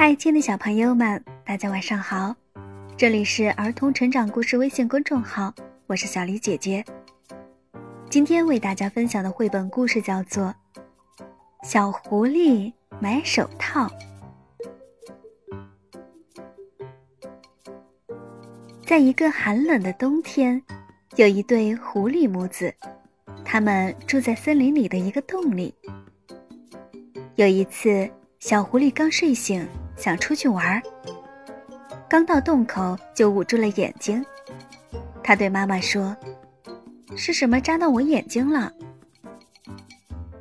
嗨，亲爱的小朋友们，大家晚上好！这里是儿童成长故事微信公众号，我是小黎姐姐。今天为大家分享的绘本故事叫做《小狐狸买手套》。在一个寒冷的冬天，有一对狐狸母子，他们住在森林里的一个洞里。有一次，小狐狸刚睡醒。想出去玩儿，刚到洞口就捂住了眼睛。他对妈妈说：“是什么扎到我眼睛了？”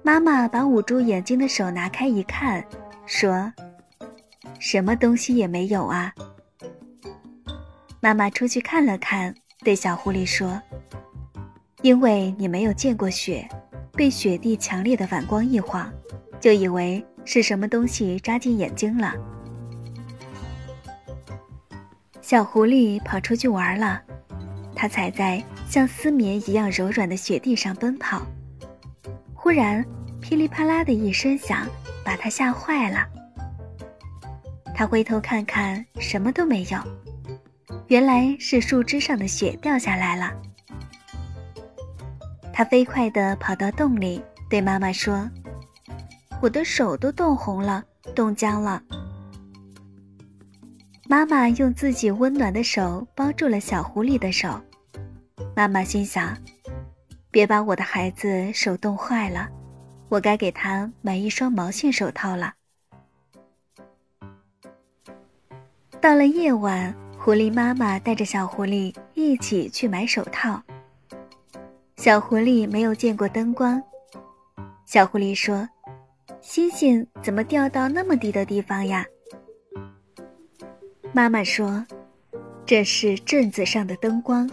妈妈把捂住眼睛的手拿开一看，说：“什么东西也没有啊。”妈妈出去看了看，对小狐狸说：“因为你没有见过雪，被雪地强烈的反光一晃，就以为是什么东西扎进眼睛了。”小狐狸跑出去玩了，它踩在像丝绵一样柔软的雪地上奔跑。忽然，噼里啪啦的一声响，把它吓坏了。它回头看看，什么都没有，原来是树枝上的雪掉下来了。它飞快地跑到洞里，对妈妈说：“我的手都冻红了，冻僵了。”妈妈用自己温暖的手包住了小狐狸的手。妈妈心想：“别把我的孩子手冻坏了，我该给他买一双毛线手套了。”到了夜晚，狐狸妈妈带着小狐狸一起去买手套。小狐狸没有见过灯光，小狐狸说：“星星怎么掉到那么低的地方呀？”妈妈说：“这是镇子上的灯光。”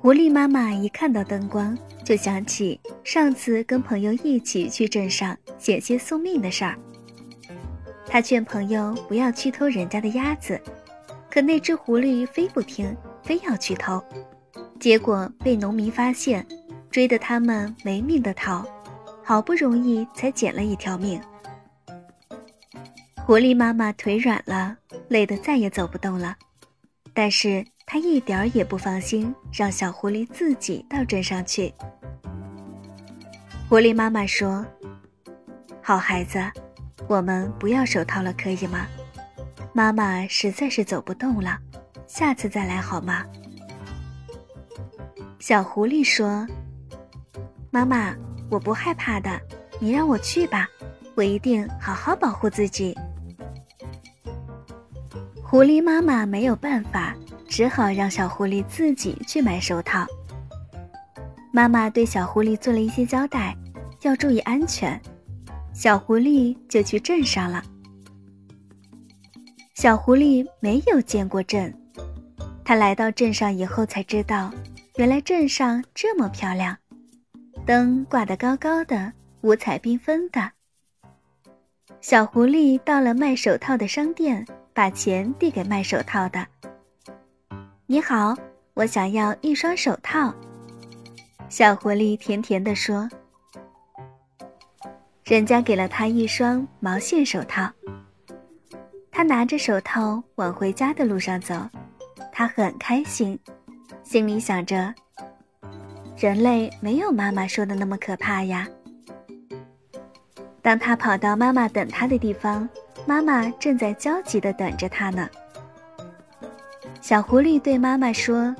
狐狸妈妈一看到灯光，就想起上次跟朋友一起去镇上险些送命的事儿。他劝朋友不要去偷人家的鸭子，可那只狐狸非不听，非要去偷，结果被农民发现，追得他们没命的逃，好不容易才捡了一条命。狐狸妈妈腿软了，累得再也走不动了，但是她一点儿也不放心，让小狐狸自己到镇上去。狐狸妈妈说：“好孩子，我们不要手套了，可以吗？妈妈实在是走不动了，下次再来好吗？”小狐狸说：“妈妈，我不害怕的，你让我去吧，我一定好好保护自己。”狐狸妈妈没有办法，只好让小狐狸自己去买手套。妈妈对小狐狸做了一些交代，要注意安全。小狐狸就去镇上了。小狐狸没有见过镇，他来到镇上以后才知道，原来镇上这么漂亮，灯挂得高高的，五彩缤纷的。小狐狸到了卖手套的商店。把钱递给卖手套的。你好，我想要一双手套。小狐狸甜甜地说。人家给了他一双毛线手套。他拿着手套往回家的路上走，他很开心，心里想着：人类没有妈妈说的那么可怕呀。当他跑到妈妈等他的地方。妈妈正在焦急地等着它呢。小狐狸对妈妈说：“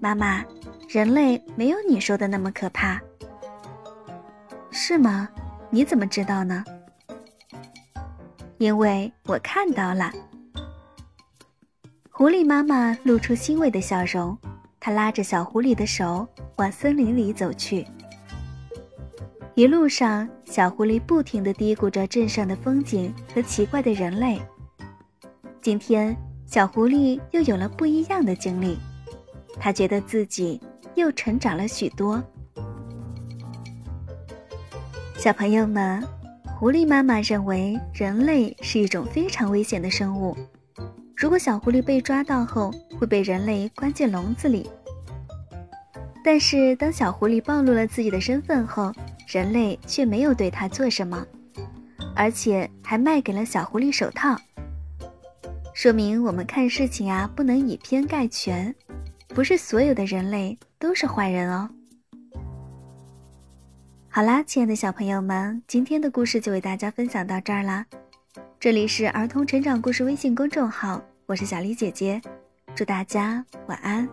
妈妈，人类没有你说的那么可怕，是吗？你怎么知道呢？因为我看到了。”狐狸妈妈露出欣慰的笑容，他拉着小狐狸的手往森林里走去。一路上，小狐狸不停地嘀咕着镇上的风景和奇怪的人类。今天，小狐狸又有了不一样的经历，他觉得自己又成长了许多。小朋友们，狐狸妈妈认为人类是一种非常危险的生物，如果小狐狸被抓到后，会被人类关进笼子里。但是，当小狐狸暴露了自己的身份后，人类却没有对他做什么。而且还卖给了小狐狸手套。说明我们看事情啊，不能以偏概全，不是所有的人类都是坏人哦。好啦，亲爱的小朋友们，今天的故事就为大家分享到这儿啦。这里是儿童成长故事微信公众号，我是小丽姐姐，祝大家晚安。